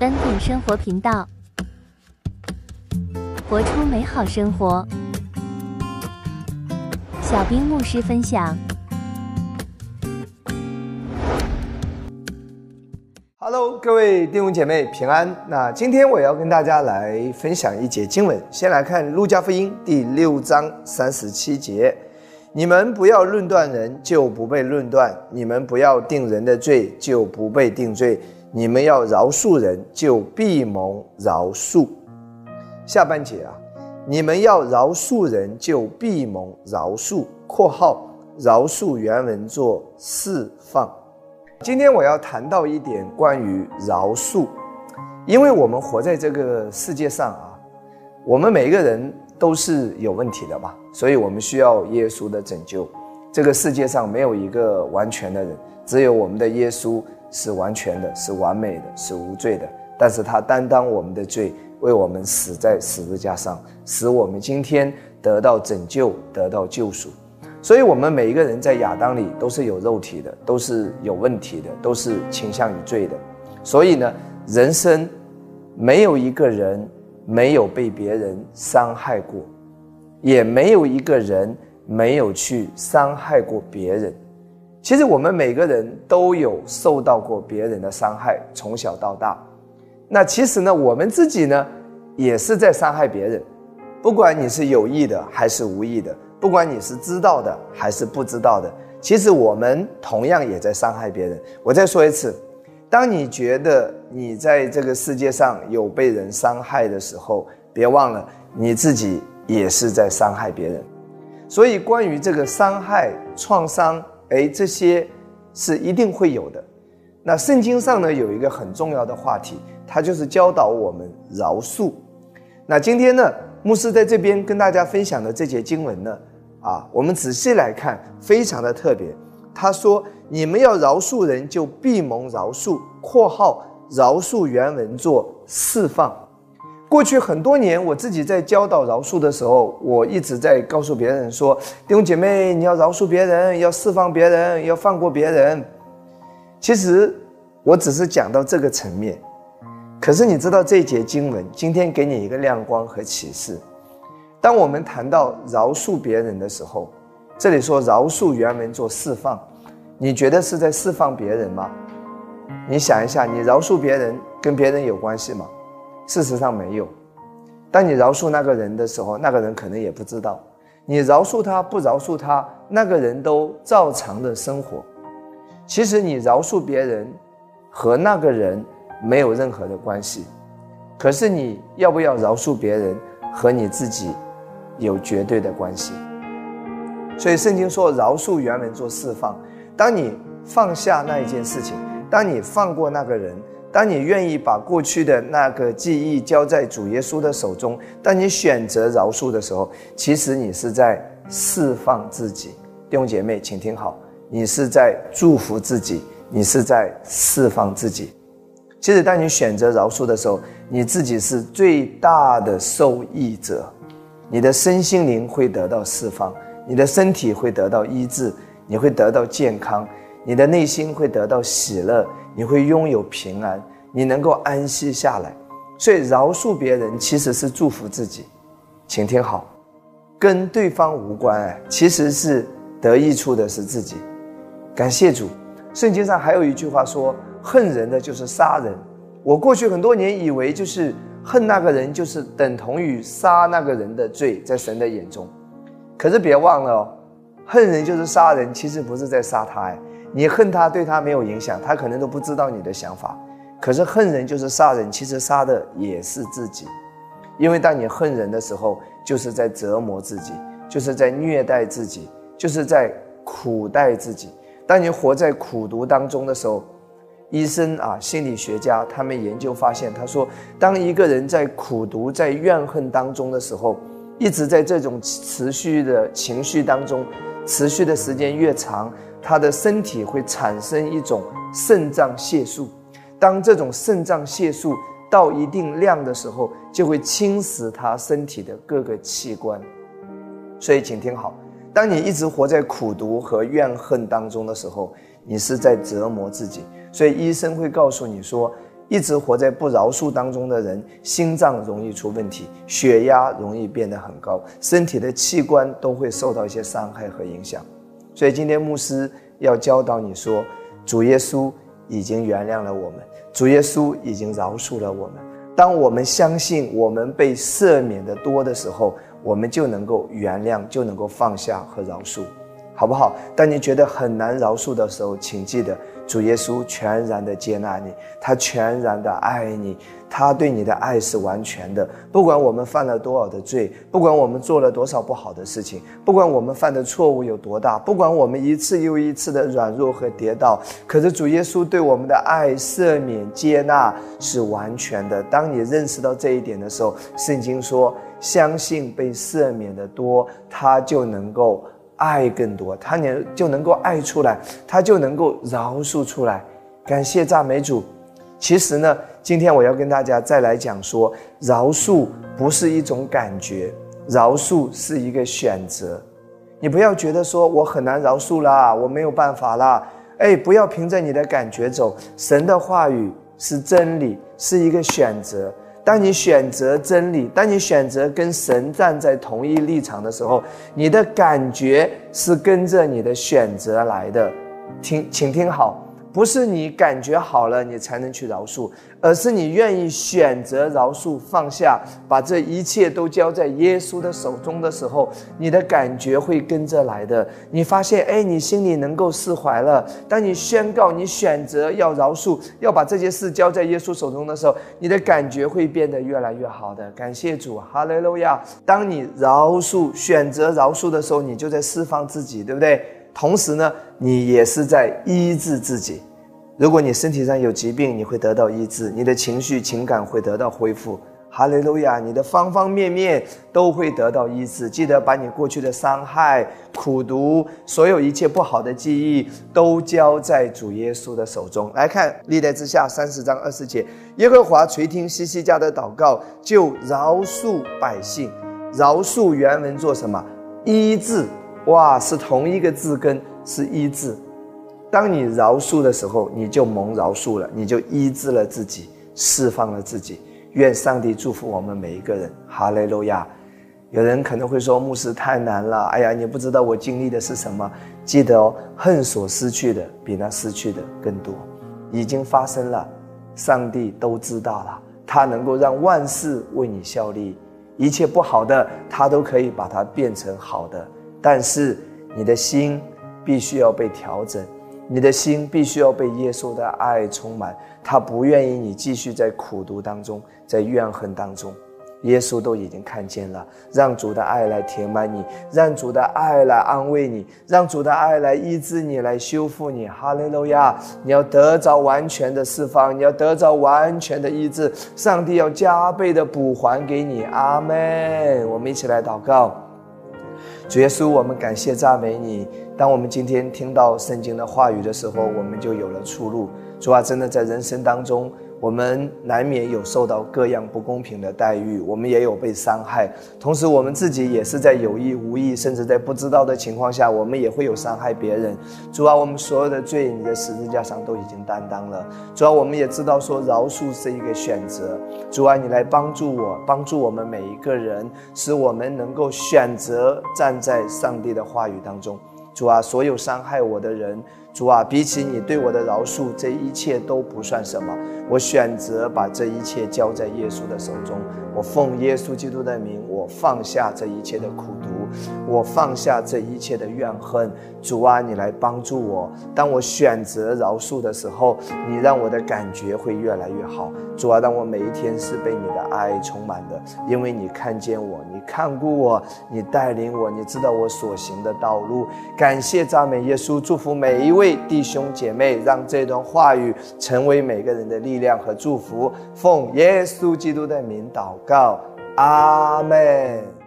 恩典生活频道，活出美好生活。小兵牧师分享。Hello，各位弟兄姐妹平安。那今天我要跟大家来分享一节经文，先来看路加福音第六章三十七节：你们不要论断人，就不被论断；你们不要定人的罪，就不被定罪；你们要饶恕人，就必蒙饶恕。下半节啊，你们要饶恕人，就必蒙饶恕。（括号饶恕原文作释放）。今天我要谈到一点关于饶恕，因为我们活在这个世界上啊，我们每一个人都是有问题的嘛，所以我们需要耶稣的拯救。这个世界上没有一个完全的人，只有我们的耶稣是完全的，是完美的，是无罪的。但是他担当我们的罪，为我们死在十字架上，使我们今天得到拯救，得到救赎。所以，我们每一个人在亚当里都是有肉体的，都是有问题的，都是倾向于罪的。所以呢，人生没有一个人没有被别人伤害过，也没有一个人没有去伤害过别人。其实，我们每个人都有受到过别人的伤害，从小到大。那其实呢，我们自己呢，也是在伤害别人，不管你是有意的还是无意的。不管你是知道的还是不知道的，其实我们同样也在伤害别人。我再说一次，当你觉得你在这个世界上有被人伤害的时候，别忘了你自己也是在伤害别人。所以，关于这个伤害、创伤，哎，这些是一定会有的。那圣经上呢，有一个很重要的话题，它就是教导我们饶恕。那今天呢，牧师在这边跟大家分享的这节经文呢，啊，我们仔细来看，非常的特别。他说：“你们要饶恕人，就必蒙饶恕。”（括号饶恕原文作释放）。过去很多年，我自己在教导饶恕的时候，我一直在告诉别人说：“弟兄姐妹，你要饶恕别人，要释放别人，要放过别人。”其实我只是讲到这个层面。可是你知道这一节经文今天给你一个亮光和启示。当我们谈到饶恕别人的时候，这里说饶恕原文做释放，你觉得是在释放别人吗？你想一下，你饶恕别人跟别人有关系吗？事实上没有。当你饶恕那个人的时候，那个人可能也不知道。你饶恕他不饶恕他，那个人都照常的生活。其实你饶恕别人和那个人。没有任何的关系，可是你要不要饶恕别人，和你自己有绝对的关系。所以圣经说，饶恕原文做释放。当你放下那一件事情，当你放过那个人，当你愿意把过去的那个记忆交在主耶稣的手中，当你选择饶恕的时候，其实你是在释放自己。弟兄姐妹，请听好，你是在祝福自己，你是在释放自己。其实，当你选择饶恕的时候，你自己是最大的受益者，你的身心灵会得到释放，你的身体会得到医治，你会得到健康，你的内心会得到喜乐，你会拥有平安，你能够安息下来。所以，饶恕别人其实是祝福自己，请听好，跟对方无关哎，其实是得益处的是自己。感谢主，圣经上还有一句话说。恨人的就是杀人。我过去很多年以为，就是恨那个人，就是等同于杀那个人的罪，在神的眼中。可是别忘了哦，恨人就是杀人，其实不是在杀他哎。你恨他，对他没有影响，他可能都不知道你的想法。可是恨人就是杀人，其实杀的也是自己。因为当你恨人的时候，就是在折磨自己，就是在虐待自己，就是在苦待自己。当你活在苦毒当中的时候，医生啊，心理学家他们研究发现，他说，当一个人在苦读、在怨恨当中的时候，一直在这种持续的情绪当中，持续的时间越长，他的身体会产生一种肾脏腺素。当这种肾脏腺素到一定量的时候，就会侵蚀他身体的各个器官。所以，请听好，当你一直活在苦读和怨恨当中的时候，你是在折磨自己。所以医生会告诉你说，一直活在不饶恕当中的人，心脏容易出问题，血压容易变得很高，身体的器官都会受到一些伤害和影响。所以今天牧师要教导你说，主耶稣已经原谅了我们，主耶稣已经饶恕了我们。当我们相信我们被赦免的多的时候，我们就能够原谅，就能够放下和饶恕。好不好？当你觉得很难饶恕的时候，请记得主耶稣全然的接纳你，他全然的爱你，他对你的爱是完全的。不管我们犯了多少的罪，不管我们做了多少不好的事情，不管我们犯的错误有多大，不管我们一次又一次的软弱和跌倒，可是主耶稣对我们的爱、赦免、接纳是完全的。当你认识到这一点的时候，圣经说：相信被赦免的多，他就能够。爱更多，他能就能够爱出来，他就能够饶恕出来。感谢赞美主。其实呢，今天我要跟大家再来讲说，饶恕不是一种感觉，饶恕是一个选择。你不要觉得说我很难饶恕啦，我没有办法啦。哎，不要凭着你的感觉走。神的话语是真理，是一个选择。当你选择真理，当你选择跟神站在同一立场的时候，你的感觉是跟着你的选择来的。听，请听好。不是你感觉好了，你才能去饶恕，而是你愿意选择饶恕、放下，把这一切都交在耶稣的手中的时候，你的感觉会跟着来的。你发现，哎，你心里能够释怀了。当你宣告你选择要饶恕，要把这件事交在耶稣手中的时候，你的感觉会变得越来越好的。感谢主，哈利路亚！当你饶恕、选择饶恕的时候，你就在释放自己，对不对？同时呢，你也是在医治自己。如果你身体上有疾病，你会得到医治；你的情绪、情感会得到恢复。哈利路亚！你的方方面面都会得到医治。记得把你过去的伤害、苦毒、所有一切不好的记忆，都交在主耶稣的手中。来看历代之下三十章二十节：耶和华垂听西西家的祷告，就饶恕百姓。饶恕原文做什么？医治。哇，是同一个字根，是医治。当你饶恕的时候，你就蒙饶恕了，你就医治了自己，释放了自己。愿上帝祝福我们每一个人。哈利路亚。有人可能会说，牧师太难了。哎呀，你不知道我经历的是什么。记得哦，恨所失去的比那失去的更多。已经发生了，上帝都知道了。他能够让万事为你效力，一切不好的，他都可以把它变成好的。但是你的心必须要被调整，你的心必须要被耶稣的爱充满。他不愿意你继续在苦读当中，在怨恨当中。耶稣都已经看见了，让主的爱来填满你，让主的爱来安慰你，让主的爱来医治你，来修复你。哈利路亚！你要得着完全的释放，你要得着完全的医治。上帝要加倍的补还给你。阿门。我们一起来祷告。主耶稣，我们感谢赞美你。当我们今天听到圣经的话语的时候，我们就有了出路。主啊，真的在人生当中。我们难免有受到各样不公平的待遇，我们也有被伤害，同时我们自己也是在有意无意，甚至在不知道的情况下，我们也会有伤害别人。主啊，我们所有的罪，你在十字架上都已经担当了。主啊，我们也知道说饶恕是一个选择。主啊，你来帮助我，帮助我们每一个人，使我们能够选择站在上帝的话语当中。主啊，所有伤害我的人。主啊，比起你对我的饶恕，这一切都不算什么。我选择把这一切交在耶稣的手中。我奉耶稣基督的名，我放下这一切的苦毒，我放下这一切的怨恨。主啊，你来帮助我。当我选择饶恕的时候，你让我的感觉会越来越好。主啊，让我每一天是被你的爱充满的，因为你看见我，你看顾我，你带领我，你知道我所行的道路。感谢赞美耶稣，祝福每一位。弟兄姐妹，让这段话语成为每个人的力量和祝福。奉耶稣基督的名祷告，阿门。